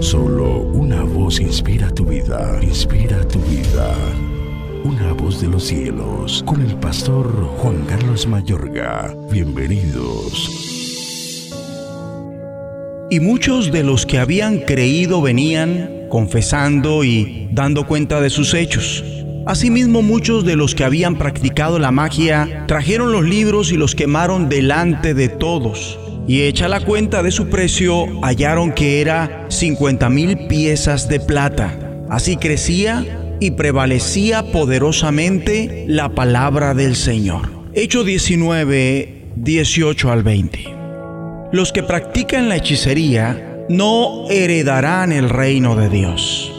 Solo una voz inspira tu vida, inspira tu vida. Una voz de los cielos, con el pastor Juan Carlos Mayorga. Bienvenidos. Y muchos de los que habían creído venían confesando y dando cuenta de sus hechos. Asimismo, muchos de los que habían practicado la magia trajeron los libros y los quemaron delante de todos. Y hecha la cuenta de su precio, hallaron que era 50 mil piezas de plata. Así crecía y prevalecía poderosamente la palabra del Señor. Hecho 19, 18 al 20. Los que practican la hechicería no heredarán el reino de Dios.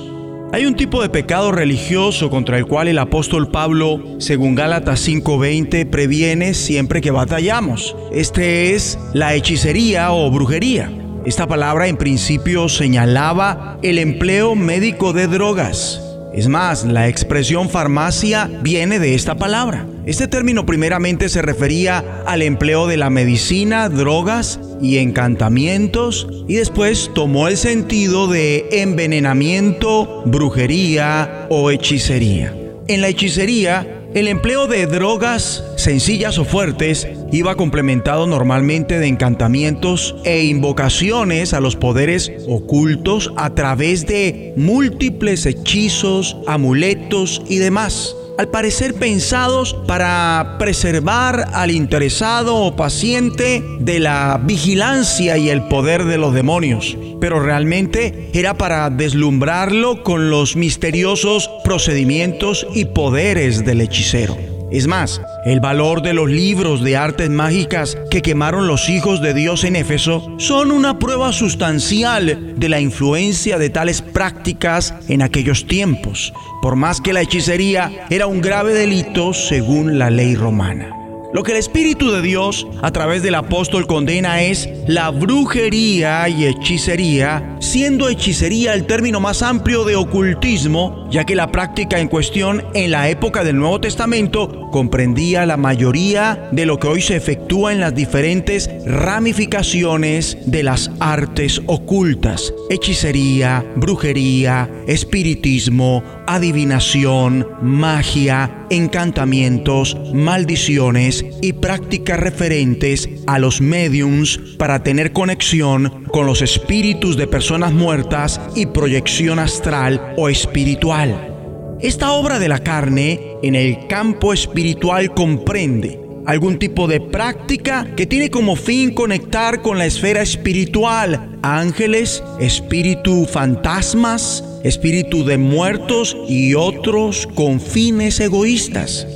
Hay un tipo de pecado religioso contra el cual el apóstol Pablo, según Gálatas 5:20, previene siempre que batallamos. Este es la hechicería o brujería. Esta palabra en principio señalaba el empleo médico de drogas. Es más, la expresión farmacia viene de esta palabra. Este término primeramente se refería al empleo de la medicina, drogas y encantamientos y después tomó el sentido de envenenamiento, brujería o hechicería. En la hechicería, el empleo de drogas sencillas o fuertes iba complementado normalmente de encantamientos e invocaciones a los poderes ocultos a través de múltiples hechizos, amuletos y demás al parecer pensados para preservar al interesado o paciente de la vigilancia y el poder de los demonios, pero realmente era para deslumbrarlo con los misteriosos procedimientos y poderes del hechicero. Es más, el valor de los libros de artes mágicas que quemaron los hijos de Dios en Éfeso son una prueba sustancial de la influencia de tales prácticas en aquellos tiempos, por más que la hechicería era un grave delito según la ley romana. Lo que el Espíritu de Dios a través del apóstol condena es la brujería y hechicería, siendo hechicería el término más amplio de ocultismo, ya que la práctica en cuestión en la época del Nuevo Testamento comprendía la mayoría de lo que hoy se efectúa en las diferentes ramificaciones de las artes ocultas, hechicería, brujería, espiritismo, adivinación, magia, encantamientos, maldiciones y prácticas referentes a los mediums para tener conexión con los espíritus de personas muertas y proyección astral o espiritual. Esta obra de la carne en el campo espiritual comprende algún tipo de práctica que tiene como fin conectar con la esfera espiritual, ángeles, espíritu fantasmas, espíritu de muertos y otros con fines egoístas.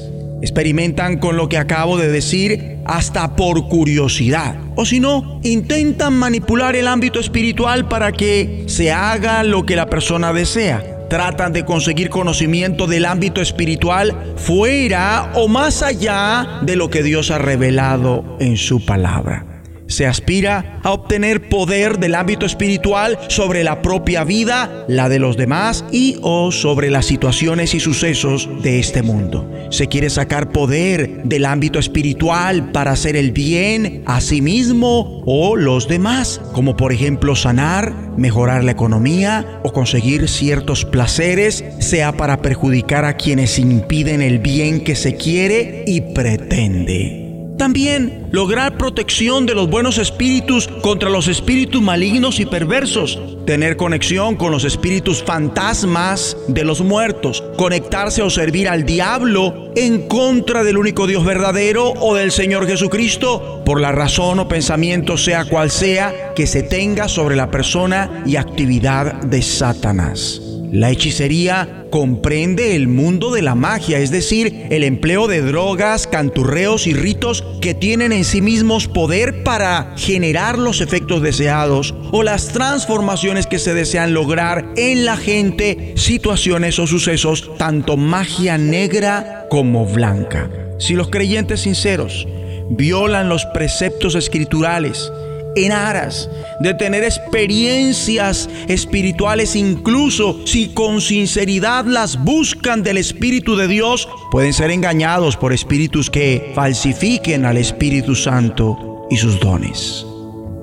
Experimentan con lo que acabo de decir hasta por curiosidad. O si no, intentan manipular el ámbito espiritual para que se haga lo que la persona desea tratan de conseguir conocimiento del ámbito espiritual fuera o más allá de lo que Dios ha revelado en su palabra. Se aspira a obtener poder del ámbito espiritual sobre la propia vida, la de los demás y o sobre las situaciones y sucesos de este mundo. Se quiere sacar poder del ámbito espiritual para hacer el bien a sí mismo o los demás, como por ejemplo sanar, mejorar la economía o conseguir ciertos placeres, sea para perjudicar a quienes impiden el bien que se quiere y pretende. También lograr protección de los buenos espíritus contra los espíritus malignos y perversos. Tener conexión con los espíritus fantasmas de los muertos. Conectarse o servir al diablo en contra del único Dios verdadero o del Señor Jesucristo por la razón o pensamiento sea cual sea que se tenga sobre la persona y actividad de Satanás. La hechicería comprende el mundo de la magia, es decir, el empleo de drogas, canturreos y ritos que tienen en sí mismos poder para generar los efectos deseados o las transformaciones que se desean lograr en la gente, situaciones o sucesos, tanto magia negra como blanca. Si los creyentes sinceros violan los preceptos escriturales, en aras de tener experiencias espirituales, incluso si con sinceridad las buscan del Espíritu de Dios, pueden ser engañados por espíritus que falsifiquen al Espíritu Santo y sus dones.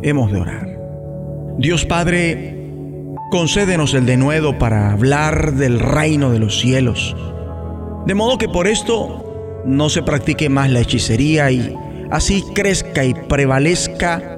Hemos de orar. Dios Padre, concédenos el denuedo para hablar del reino de los cielos. De modo que por esto no se practique más la hechicería y así crezca y prevalezca